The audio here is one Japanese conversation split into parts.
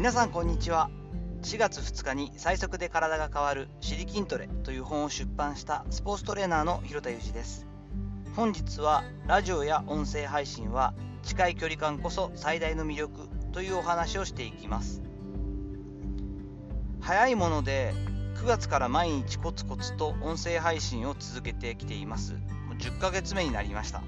皆さんこんにちは。4月2日に最速で体が変わる「シリ筋トレ」という本を出版したスポーツトレーナーの広田裕二です。本日はラジオや音声配信は近い距離感こそ最大の魅力というお話をしていきます。早いもので9月から毎日コツコツと音声配信を続けてきています。もう10ヶ月目になりました。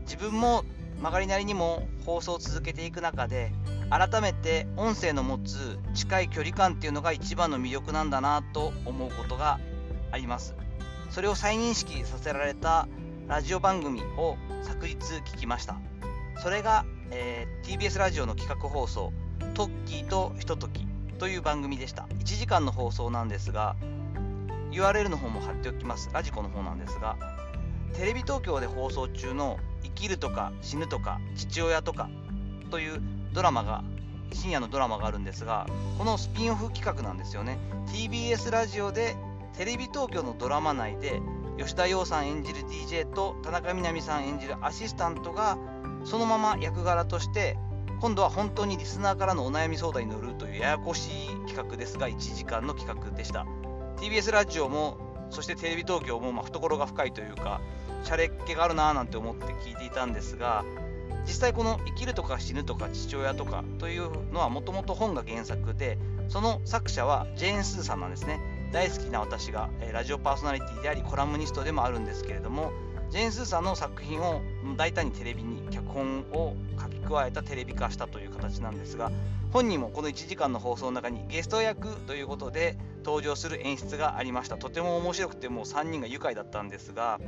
自分も曲がりなりにも放送を続けていく中で改めて音声の持つ近い距離感っていうのが一番の魅力なんだなと思うことがあります。それを再認識させられたラジオ番組を昨日聞きました。それが、えー、TBS ラジオの企画放送「トッキーとひととき」という番組でした。1時間の放送なんですが URL の方も貼っておきます。ラジコの方なんですがテレビ東京で放送中の「生きるとか死ぬとか父親とか」というドラマが深夜のドラマがあるんですがこのスピンオフ企画なんですよね。TBS ラジオでテレビ東京のドラマ内で吉田羊さん演じる DJ と田中みな実さん演じるアシスタントがそのまま役柄として今度は本当にリスナーからのお悩み相談に乗るというややこしい企画ですが1時間の企画でした。TBS ラジオもそしてテレビ東京もま懐が深いというかシャレっ気があるなぁなんて思って聞いていたんですが実際この「生きるとか死ぬとか父親とか」というのはもともと本が原作でその作者はジェーン・スーさんなんですね。大好きな私が、ラジオパーソナリティでありコラムニストでもあるんですけれどもジェーン・スーさんの作品を大胆にテレビに脚本を書き加えたテレビ化したという形なんですが本人もこの1時間の放送の中にゲスト役ということで登場する演出がありました。とても面白くてもう3人が愉快だったんですが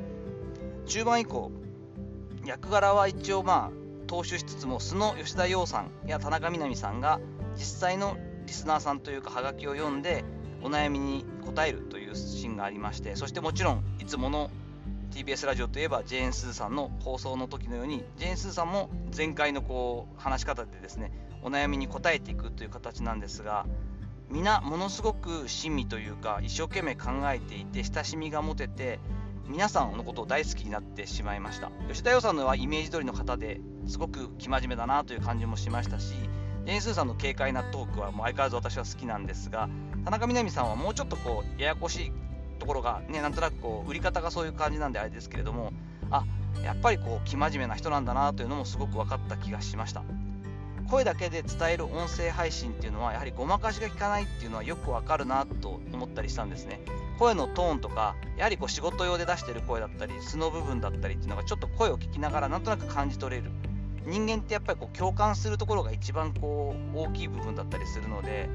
中盤以降役柄は一応まあ踏襲しつつも素の吉田羊さんや田中みな実さんが実際のリスナーさんというかハガキを読んでお悩みに答えるというシーンがありましてそしてもちろんいつもの TBS ラジオといえばジェーン・スーさんの放送の時のようにジェーン・スーさんも前回のこう話し方でですねお悩みに答えていくという形なんですが皆ものすごく親身というか一生懸命考えていて親しみが持てて皆さんのことを大好きになってしまいました。吉田洋さんのはイメージ通りの方ですごく生真面目だなという感じもしましたしジェーン・スーさんの軽快なトークはもう相変わらず私は好きなんですが田中みな実さんはもうちょっとこうややこしいところがねなんとなくこう売り方がそういう感じなんであれですけれどもあやっぱりこう生真面目な人なんだなというのもすごく分かった気がしました。声だけで伝える音声配信っていうのはやはりごまかしが効かないっていうのはよくわかるなと思ったりしたんですね。声のトーンとかやはりこう仕事用で出してる声だったり素の部分だったりっていうのがちょっと声を聞きながらなんとなく感じ取れる。人間ってやっぱりこう共感するところが一番こう大きい部分だったりするので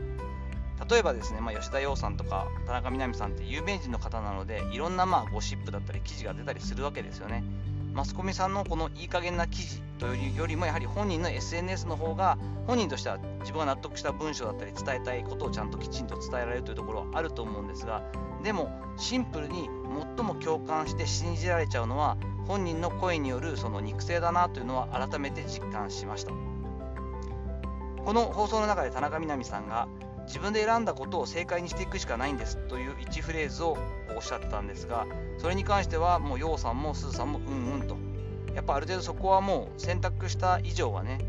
例えばですね、まあ、吉田羊さんとか田中みな実さんって有名人の方なのでいろんなまあゴシップだったり記事が出たりするわけですよね。マスコミさんのこのいい加減な記事というよりもやはり本人の SNS の方が本人としては自分が納得した文章だったり伝えたいことをちゃんときちんと伝えられるというところはあると思うんですがでもシンプルに最も共感して信じられちゃうのは本人の声によるその肉声だなというのは改めて実感しました。この放送の中で田中みな実さんが自分で選んだことを正解にしていくしかないんですという1フレーズをおっしゃってたんですがそれに関してはもうヨウさんもスーさんもうんうんと。やっぱある程度そこはもう選択した以上はね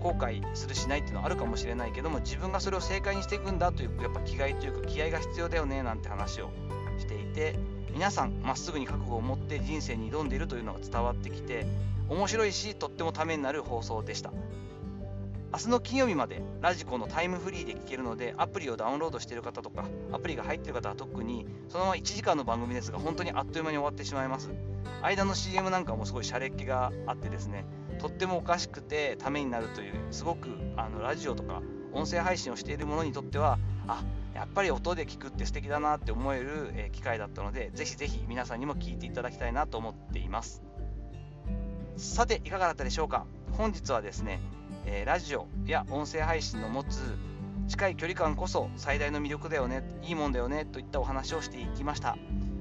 後悔するしないっていうのはあるかもしれないけども自分がそれを正解にしていくんだというやっぱ気概というか気合が必要だよねなんて話をしていて皆さんまっすぐに覚悟を持って人生に挑んでいるというのが伝わってきて面白いしとってもためになる放送でした。明日の金曜日までラジコのタイムフリーで聞けるのでアプリをダウンロードしている方とかアプリが入っている方は特にそのまま1時間の番組ですが本当にあっという間に終わってしまいます。間の CM なんかもすごいシャレっ気があってですねとってもおかしくてためになるというすごくあのラジオとか音声配信をしている者にとってはあやっぱり音で聞くって素敵だなって思える、え機会だったのでぜひぜひ皆さんにも聞いていただきたいなと思っています。さていかがだったでしょうか？本日はですねえー、ラジオや音声配信の持つ近い距離感こそ最大の魅力だよねいいもんだよねといったお話をしていきました。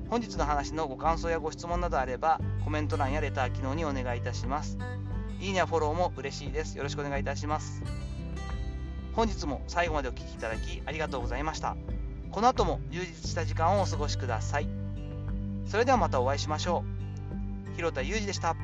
本日の話のご感想やご質問などあればコメント欄やレター機能にお願いいたします。いいねやフォローも嬉しいです。よろしくお願いいたします。本日も最後までお聴きいただきありがとうございました。この後も充実した時間をお過ごしください。それではまたお会いしましょう。広田裕二でした。